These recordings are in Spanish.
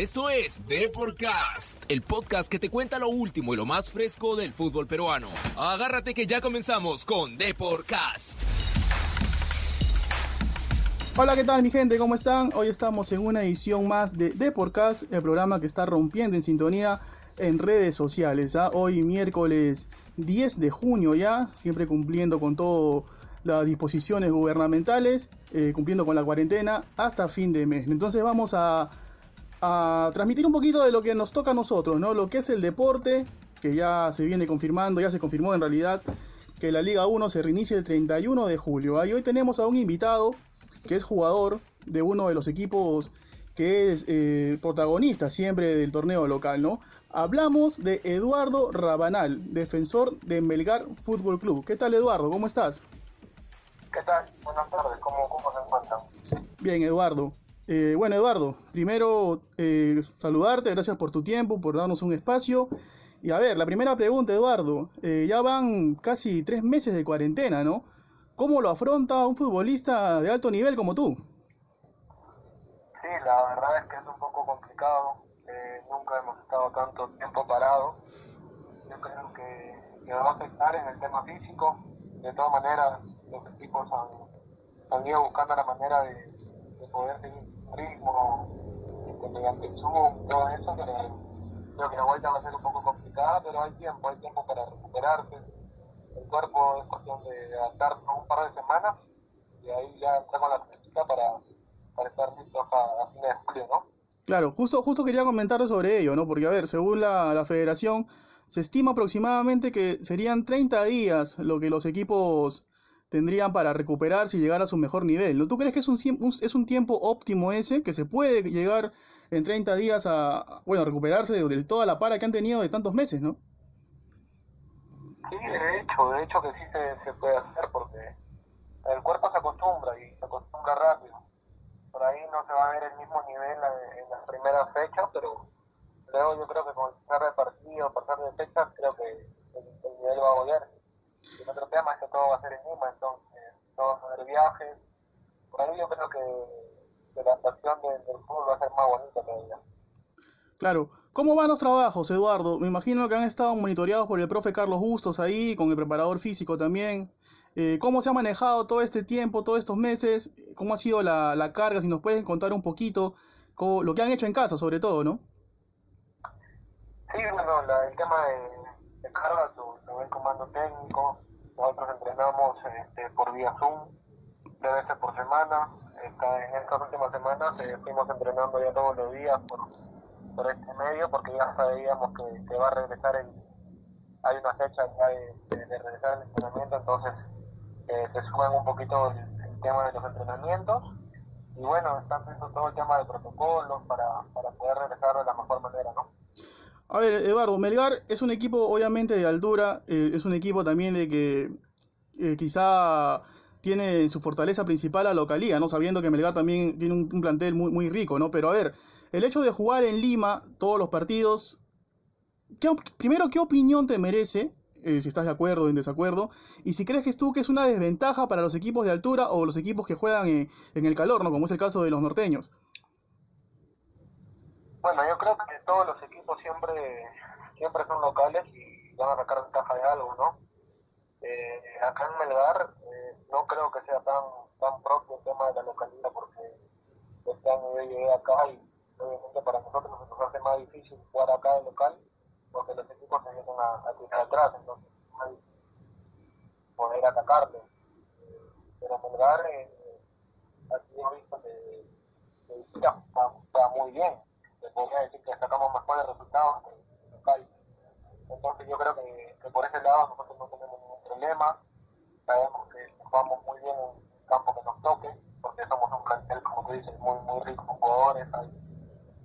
Esto es Deporcast, el podcast que te cuenta lo último y lo más fresco del fútbol peruano. Agárrate que ya comenzamos con Deporcast. Hola, ¿qué tal mi gente? ¿Cómo están? Hoy estamos en una edición más de Deporcast, el programa que está rompiendo en sintonía en redes sociales. ¿ah? Hoy miércoles 10 de junio ya, siempre cumpliendo con todas las disposiciones gubernamentales, eh, cumpliendo con la cuarentena hasta fin de mes. Entonces vamos a, a transmitir un poquito de lo que nos toca a nosotros, ¿no? Lo que es el deporte, que ya se viene confirmando, ya se confirmó en realidad que la Liga 1 se reinicia el 31 de julio. Y hoy tenemos a un invitado que es jugador de uno de los equipos que es eh, protagonista siempre del torneo local, ¿no? Hablamos de Eduardo Rabanal, defensor de Melgar Fútbol Club. ¿Qué tal, Eduardo? ¿Cómo estás? ¿Qué tal? Buenas tardes, ¿cómo, cómo se encuentran? Bien, Eduardo. Eh, bueno, Eduardo, primero eh, saludarte, gracias por tu tiempo, por darnos un espacio. Y a ver, la primera pregunta, Eduardo, eh, ya van casi tres meses de cuarentena, ¿no? ¿Cómo lo afronta un futbolista de alto nivel como tú? Sí, la verdad es que es un poco complicado. Eh, nunca hemos estado tanto tiempo parados. Yo creo que, que va a afectar en el tema físico. De todas maneras, los equipos han, han ido buscando la manera de, de poder seguir ritmo este, mediante Zoom, todo eso. Creo que la vuelta va a ser un poco complicada, pero hay tiempo, hay tiempo para recuperarse. El cuerpo es cuestión de adaptarse un par de semanas y ahí ya entramos a la práctica para, estar listos a, a fines de julio, ¿no? Claro, justo, justo quería comentar sobre ello, ¿no? Porque, a ver, según la, la federación, se estima aproximadamente que serían 30 días lo que los equipos tendrían para recuperarse y llegar a su mejor nivel, ¿no? ¿Tú crees que es un, un- es un tiempo óptimo ese, que se puede llegar en 30 días a, bueno, recuperarse de, de toda la para que han tenido de tantos meses, ¿no? Sí, de hecho, de hecho que sí se, puede hacer porque el cuerpo se acostumbra y se acostumbra rápido. Por ahí no se va a ver el mismo nivel en, las primeras fechas, pero luego yo creo que con el pasar de partido, pasar de fechas, creo que el, el nivel va a volver. El otro tema es que todo va a ser en Lima, entonces no van a haber viajes. Por ahí yo creo que, que la actuación del, del fútbol va a ser más bonita todavía. Claro. ¿Cómo van los trabajos, Eduardo? Me imagino que han estado monitoreados por el profe Carlos Bustos ahí, con el preparador físico también. Eh, ¿Cómo se ha manejado todo este tiempo, todos estos meses? ¿Cómo ha sido la, la carga? Si nos puedes contar un poquito cómo- lo que han hecho en casa, sobre todo, ¿no? Sí, bueno, la- el tema de, de carga lo, ve el comando técnico. Nosotros entrenamos este, por vía Zoom, tres veces por semana. Esta- en estas últimas semanas eh, fuimos entrenando ya todos los días por, por este medio, porque ya sabíamos que, va a regresar el. Hay una fecha ya de, regresar el entrenamiento, entonces eh, se suman un poquito el, el tema de los entrenamientos. Y bueno, están viendo todo el tema de protocolos para, para poder regresar de la mejor manera, ¿no? A ver, Eduardo, Melgar es un equipo obviamente de altura, eh, es un equipo también de que eh, quizá tiene en su fortaleza principal la localía, ¿no? Sabiendo que Melgar también tiene un, plantel muy, muy rico, ¿no? Pero a ver, el hecho de jugar en Lima todos los partidos, ¿qué op- primero, ¿qué opinión te merece? Eh, si estás de acuerdo o en desacuerdo, y si crees que tú que es una desventaja para los equipos de altura o los equipos que juegan en, en el calor, ¿no? Como es el caso de los norteños. Bueno, yo creo que todos los equipos siempre siempre son locales y van a sacar ventaja de algo, ¿no? Eh, acá en Melgar eh, no creo que sea tan tan propio el tema de la localidad porque este año yo llegué acá y obviamente para nosotros nos hace más difícil jugar acá de local porque los equipos se vienen a, tirar atrás, entonces difícil poder atacarle. Pero Melgar eh, aquí he visto que, está muy bien se podría decir que sacamos mejores resultados que el local. Entonces yo creo que, que por ese lado nosotros no tenemos ningún problema. Sabemos que jugamos muy bien en el campo que nos toque, porque somos un plantel, como tú dices, muy, muy rico en jugadores, hay,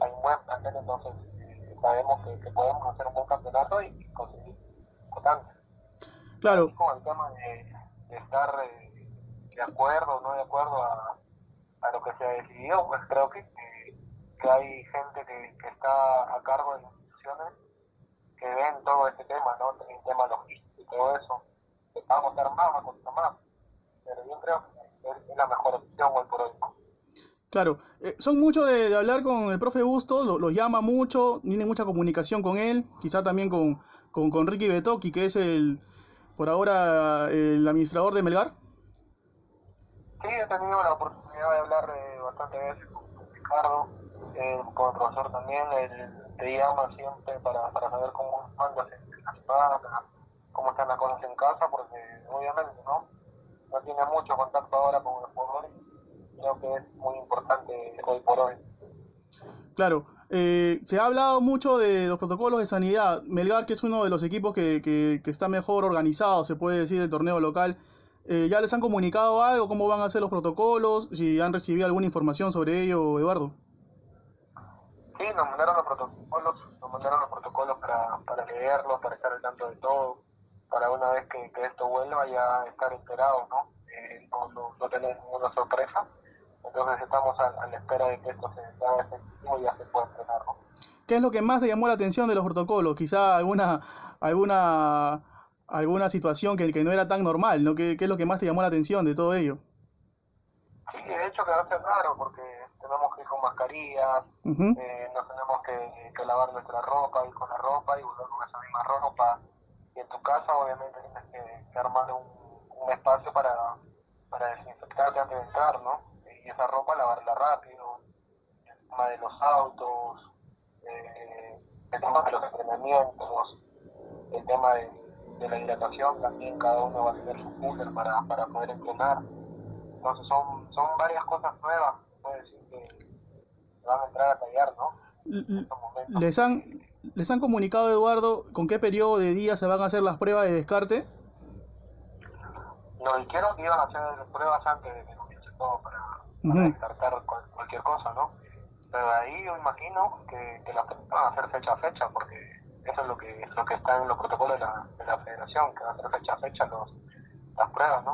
hay un buen plantel, entonces eh, sabemos que, que podemos hacer un buen campeonato y conseguir importante. Claro, Y con el tema de, de estar eh, de acuerdo o no de acuerdo a, a lo que se ha decidido, pues creo que, que, que hay gente que, que está a cargo de las instituciones que ven todo este tema, ¿no? El tema logístico y todo eso. Que va a costar más, va a costar más. Pero yo creo que es, es la mejor opción hoy por hoy. Claro, eh, son mucho de, hablar con el profe Bustos, lo, los llama mucho, tiene mucha comunicación con él, quizá también con, con, con Ricky Betoki, que es el, por ahora, el administrador de Melgar. Sí, he tenido la oportunidad de hablar eh, bastante veces con Ricardo, eh, con el profesor también, él te llama siempre para, para saber cómo andas en la semana, cómo están las cosas en casa, porque obviamente no, no tiene mucho contacto ahora con los jugadores, creo que es muy importante hoy por hoy. Claro, eh, se ha hablado mucho de los protocolos de sanidad. Melgar, que es uno de los equipos que, que, está mejor organizado, se puede decir, del torneo local, eh, ¿Ya les han comunicado algo? ¿Cómo van a ser los protocolos? ¿Si han recibido alguna información sobre ello, Eduardo? Sí, nos mandaron los protocolos, nos mandaron los protocolos para, para leerlos, para estar al tanto de todo, para una vez que, esto vuelva ya estar enterados, ¿no? Eh, no, no, no tener ninguna sorpresa. Entonces estamos a, a, la espera de que esto se haga efectivo y ya se pueda entrenar, ¿no? ¿Qué es lo que más te llamó la atención de los protocolos? Quizá alguna alguna alguna situación que, que no era tan normal, ¿no? ¿Qué, ¿Qué, es lo que más te llamó la atención de todo ello? Sí, de hecho que va a ser raro porque tenemos que ir con mascarillas, uh -huh. eh, nos tenemos que, que, lavar nuestra ropa, ir con la ropa y volver con esa misma ropa. Y en tu casa obviamente tienes que, que armar un, un, espacio para, para desinfectarte antes de entrar, ¿no? Y esa ropa lavarla rápido, el tema de los autos, eh, el tema de los entrenamientos, el tema de de la hidratación también cada uno va a tener su cooler para, para poder entrenar. Entonces son, son varias cosas nuevas puede decir que van a entrar a tallar ¿no? les han les han comunicado Eduardo con qué periodo de días se van a hacer las pruebas de descarte nos dijeron que iban a hacer pruebas antes de que comience todo para, para uh -huh. descartar cualquier cosa no pero ahí yo imagino que, que las van a hacer fecha a fecha porque eso es lo que lo que está en los protocolos de la, de la federación, que va a ser fecha a fecha los, las pruebas, ¿no?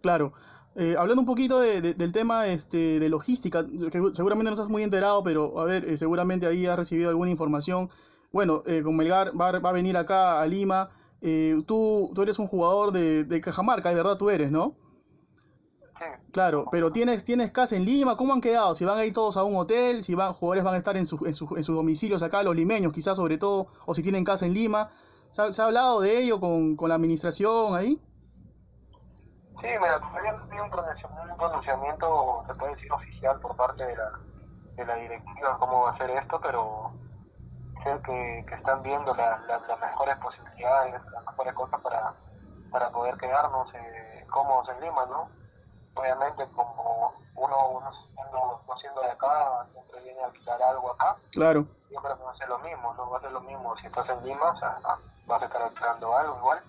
Claro. Eh, hablando un poquito de, de, del tema este, de logística, que seguramente no estás muy enterado, pero a ver, eh, seguramente ahí has recibido alguna información. Bueno, eh, con Melgar va, va, a venir acá a Lima. Eh, tú, tú eres un jugador de, de Cajamarca, de verdad tú eres, ¿no? Sí. Claro, pero tienes, tienes casa en Lima, ¿cómo han quedado? Si van a ir todos a un hotel, si van, jugadores van a estar en, su, en, su, en sus domicilios acá, los limeños quizás sobre todo, o si tienen casa en Lima. ¿Se ha, se ha hablado de ello con, con, la administración ahí? Sí, mira, todavía no hay un pronunciamiento, se puede decir, oficial por parte de la, de la directiva cómo va a ser esto, pero sé que, que están viendo la, la, las mejores posibilidades, las mejores cosas para, para poder quedarnos eh, cómodos en Lima, ¿no? Obviamente como uno, uno siendo, no siendo de acá, siempre viene a alquilar algo acá. Claro. Yo creo que va a ser lo mismo, ¿no? Va a ser lo mismo. Si estás en Lima, o sea, vas a estar alquilando algo igual.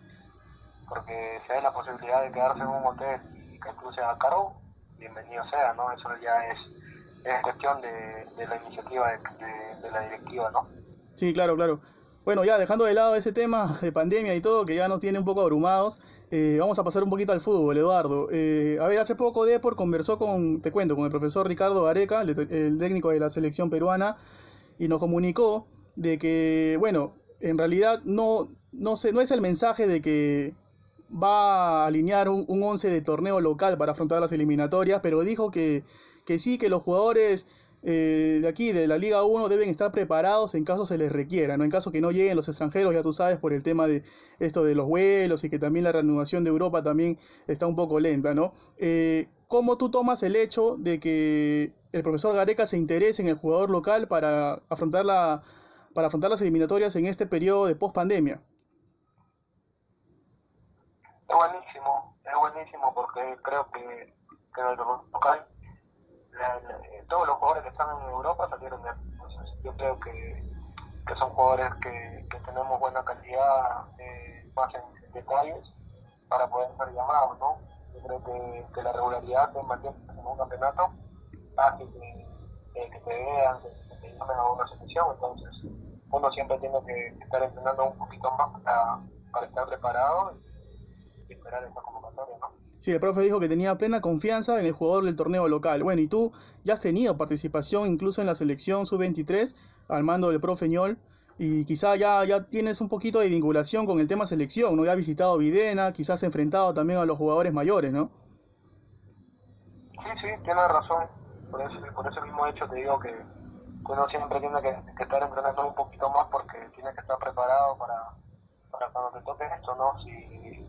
Porque si hay la posibilidad de quedarse en un hotel y que incluso sea caro, bienvenido sea, ¿no? Eso ya es, es cuestión de, de la iniciativa de, de, de la directiva, ¿no? Sí, claro, claro. Bueno, ya dejando de lado ese tema de pandemia y todo, que ya nos tiene un poco abrumados, eh, vamos a pasar un poquito al fútbol, Eduardo. Eh, a ver, hace poco Depor conversó con, te cuento, con el profesor Ricardo Areca, el, técnico de la selección peruana, y nos comunicó de que, bueno, en realidad no, no, sé, no es el mensaje de que va a alinear un, un once de torneo local para afrontar las eliminatorias, pero dijo que, que sí, que los jugadores eh, de aquí, de la Liga 1, deben estar preparados en caso se les requiera, ¿no? En caso que no lleguen los extranjeros, ya tú sabes, por el tema de esto de los vuelos y que también la reanudación de Europa también está un poco lenta, ¿no? Eh, ¿Cómo tú tomas el hecho de que el profesor Gareca se interese en el jugador local para afrontar, la, para afrontar las eliminatorias en este periodo de post-pandemia? Es buenísimo, es buenísimo porque creo que, que el local todos los jugadores que están en Europa salieron de Entonces, yo creo que, que son jugadores que, tenemos buena calidad, eh, más en, en, detalles, para poder ser llamados, ¿no? Yo creo que, la regularidad que mantiene en un campeonato hace que, que, que te vean, que, te llamen a una selección, entonces uno siempre tiene que estar entrenando un poquito más para, para estar preparado y, y esperar esta convocatoria, ¿no? Sí, el profe dijo que tenía plena confianza en el jugador del torneo local. Bueno, y tú ya has tenido participación incluso en la selección sub-23 al mando del profe Ñol y quizá ya, ya tienes un poquito de vinculación con el tema selección, ¿no? Ya has visitado Videna, quizás enfrentado también a los jugadores mayores, ¿no? Sí, sí, tienes razón. por eso, por ese mismo hecho te digo que uno siempre tiene que, estar entrenando un poquito más porque tiene que estar preparado para, para cuando te toque esto, ¿no? Si,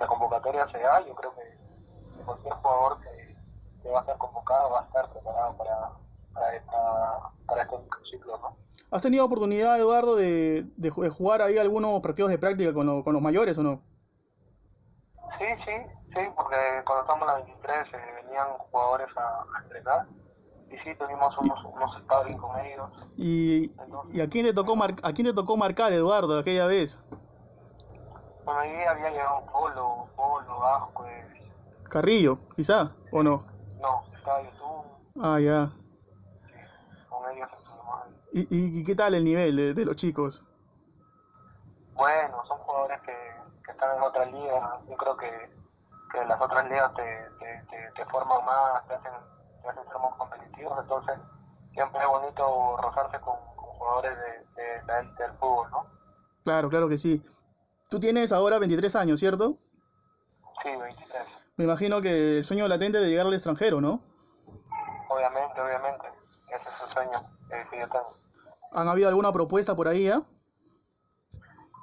la convocatoria se da, yo creo que, cualquier jugador que, que, va a estar convocado va a estar preparado para, para, esta, para este ciclo, ¿no? ¿Has tenido oportunidad, Eduardo, de, de, jugar ahí algunos partidos de práctica con, con los mayores o no? Sí, sí, sí, porque cuando estamos en la 23 eh, venían jugadores a, a entrenar y sí, tuvimos unos, unos sparring con ellos. ¿Y, ¿y a, quién te tocó mar, a quién te tocó marcar, Eduardo, aquella vez? Bueno, ahí había llegado Polo, Polo, Ascuez. Carrillo, quizá, ¿o no? No, estaba YouTube. Ah, ya. Sí, con ellos ahí. ¿Y, y, qué tal el nivel de, de, los chicos? Bueno, son jugadores que, que están en otra liga. Yo creo que, que las otras ligas te, te, te, te forman más, te hacen ya que somos competitivos, entonces siempre es bonito rozarse con, jugadores de, de, la del fútbol, ¿no? Claro, claro que sí. Tú tienes ahora 23 años, ¿cierto? Sí, 23. Me imagino que el sueño latente de llegar al extranjero, ¿no? Obviamente, obviamente. Ese es el sueño que yo tengo. ¿Han habido alguna propuesta por ahí ya?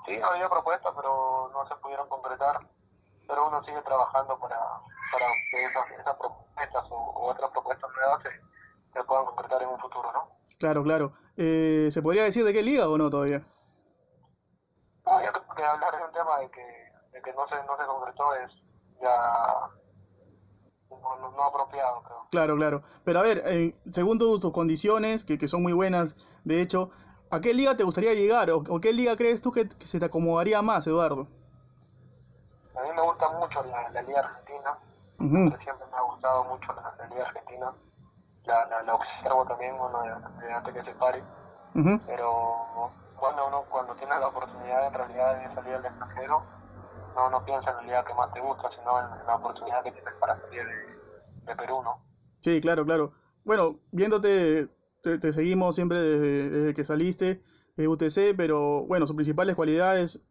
Sí, ha habido propuestas, pero no se pudieron concretar. Pero uno sigue trabajando para, para que esas, esas propuestas o, otras propuestas nuevas se, se, puedan concretar en un futuro, ¿no? Claro, claro. Eh, ¿Se podría decir de qué liga o no todavía? No, yo creo que hablar de un tema de que, de que no, se, no se concretó es ya no, no, apropiado, creo. Claro, claro. Pero a ver, eh, según tus, condiciones, que, que, son muy buenas, de hecho, ¿a qué liga te gustaría llegar? ¿O, o qué liga crees tú que, que, se te acomodaría más, Eduardo? A mí me gusta mucho la, la liga argentina. Uh -huh. Siempre me ha gustado mucho la, la Liga Argentina. La, la, la, observo también, bueno, de, antes que se pare. Uh -huh. Pero, bueno, uno cuando tiene la oportunidad en realidad de salir al extranjero, no, no piensa en la liga que más te gusta, sino en, en la oportunidad que tienes para salir de, de, Perú, ¿no? Sí, claro, claro. Bueno, viéndote, te, te seguimos siempre desde, desde, que saliste de UTC, pero bueno, sus principales cualidades,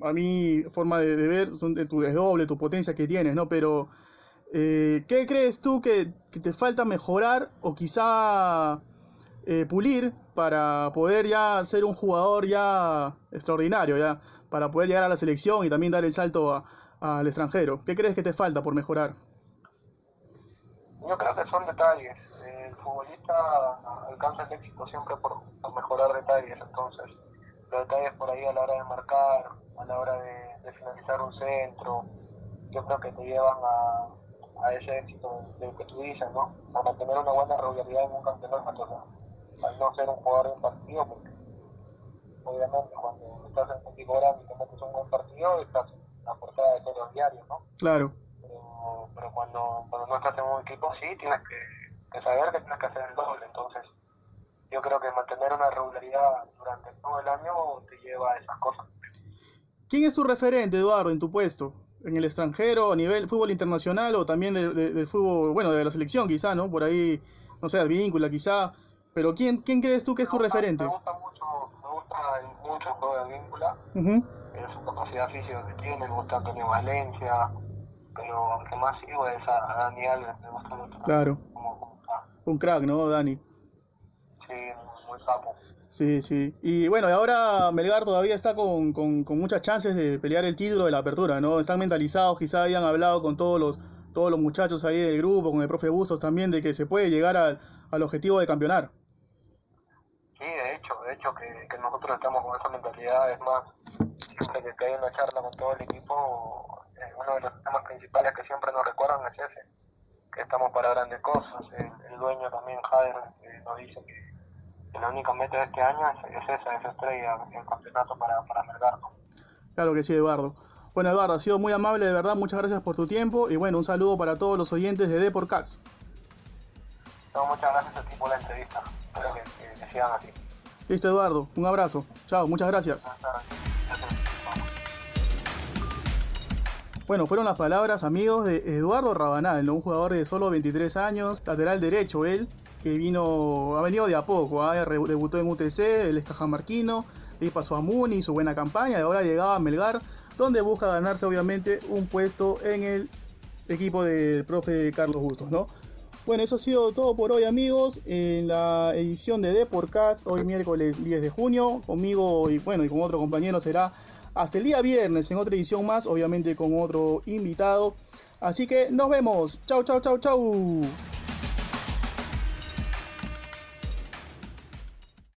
a mi forma de, de ver, son de tu desdoble, tu potencia que tienes, ¿no? Pero eh, ¿Qué crees tú que, que, te falta mejorar o quizá eh, pulir para poder ya ser un jugador ya extraordinario, ya para poder llegar a la selección y también dar el salto al extranjero? ¿Qué crees que te falta por mejorar? Yo creo que son detalles. El futbolista alcanza el éxito siempre por, mejorar detalles, entonces los detalles por ahí a la hora de marcar, a la hora de, de finalizar un centro, yo creo que te llevan a, a ese éxito del que tú dices, ¿no? A mantener una buena regularidad en un campeonato, al no ser un jugador de un partido, porque obviamente cuando estás en un equipo grande y te metes un buen partido, estás en la portada de todos los diarios, ¿no? Claro. Pero, pero cuando, cuando no estás en un equipo así, tienes que, que saber que tienes que hacer el doble, entonces yo creo que mantener una regularidad durante todo el año te lleva a esas cosas. ¿Quién es tu referente, Eduardo, en tu puesto? en el extranjero, a nivel fútbol internacional o también del de, de fútbol, bueno, de la selección quizá, ¿no? Por ahí, no sé, Advíncula quizá. Pero ¿quién, ¿quién crees tú que es tu me gusta, referente? Me gusta mucho, me gusta mucho el juego de Advíncula, uh -huh. su capacidad física que tiene, me gusta Antonio Valencia, pero aunque más sigo es a, a Dani Alves, me gusta mucho. Claro. Como, como, Un crack, ¿no, Dani? Sí, muy capo. Sí, sí. Y bueno, y ahora Melgar todavía está con, con, con, muchas chances de pelear el título de la apertura, ¿no? Están mentalizados, quizá hayan hablado con todos los, todos los muchachos ahí del grupo, con el profe Bustos también, de que se puede llegar al, al objetivo de campeonar. Hecho, que, que nosotros estamos con esa mentalidad, es más, siempre que hay una charla con todo el equipo, eh, uno de los temas principales que siempre nos recuerdan es ese, que estamos para grandes cosas, el, el dueño también, Jader, eh, nos dice que la única meta de este año es, es esa, esa estrella, el campeonato para, para. Claro que sí, Eduardo. Bueno, Eduardo, ha sido muy amable, de verdad, muchas gracias por tu tiempo y bueno, un saludo para todos los oyentes de Deporcast. No, muchas gracias a ti por la entrevista, espero que, que, que sigan así. Listo, Eduardo, un abrazo. Chao, muchas gracias. Bueno, fueron las palabras, amigos, de Eduardo Rabanal, ¿no? un jugador de solo 23 años, lateral derecho él, que vino, ha venido de a poco, ¿eh? debutó en UTC, el es cajamarquino, pasó a Muni, su buena campaña, y ahora llegaba a Melgar, donde busca ganarse obviamente un puesto en el equipo del profe Carlos Bustos, ¿no? Bueno, eso ha sido todo por hoy amigos, en la edición de Deporcast, hoy miércoles 10 de junio, conmigo y bueno, y con otro compañero será hasta el día viernes en otra edición más, obviamente con otro invitado. Así que nos vemos, chau chau chau chau.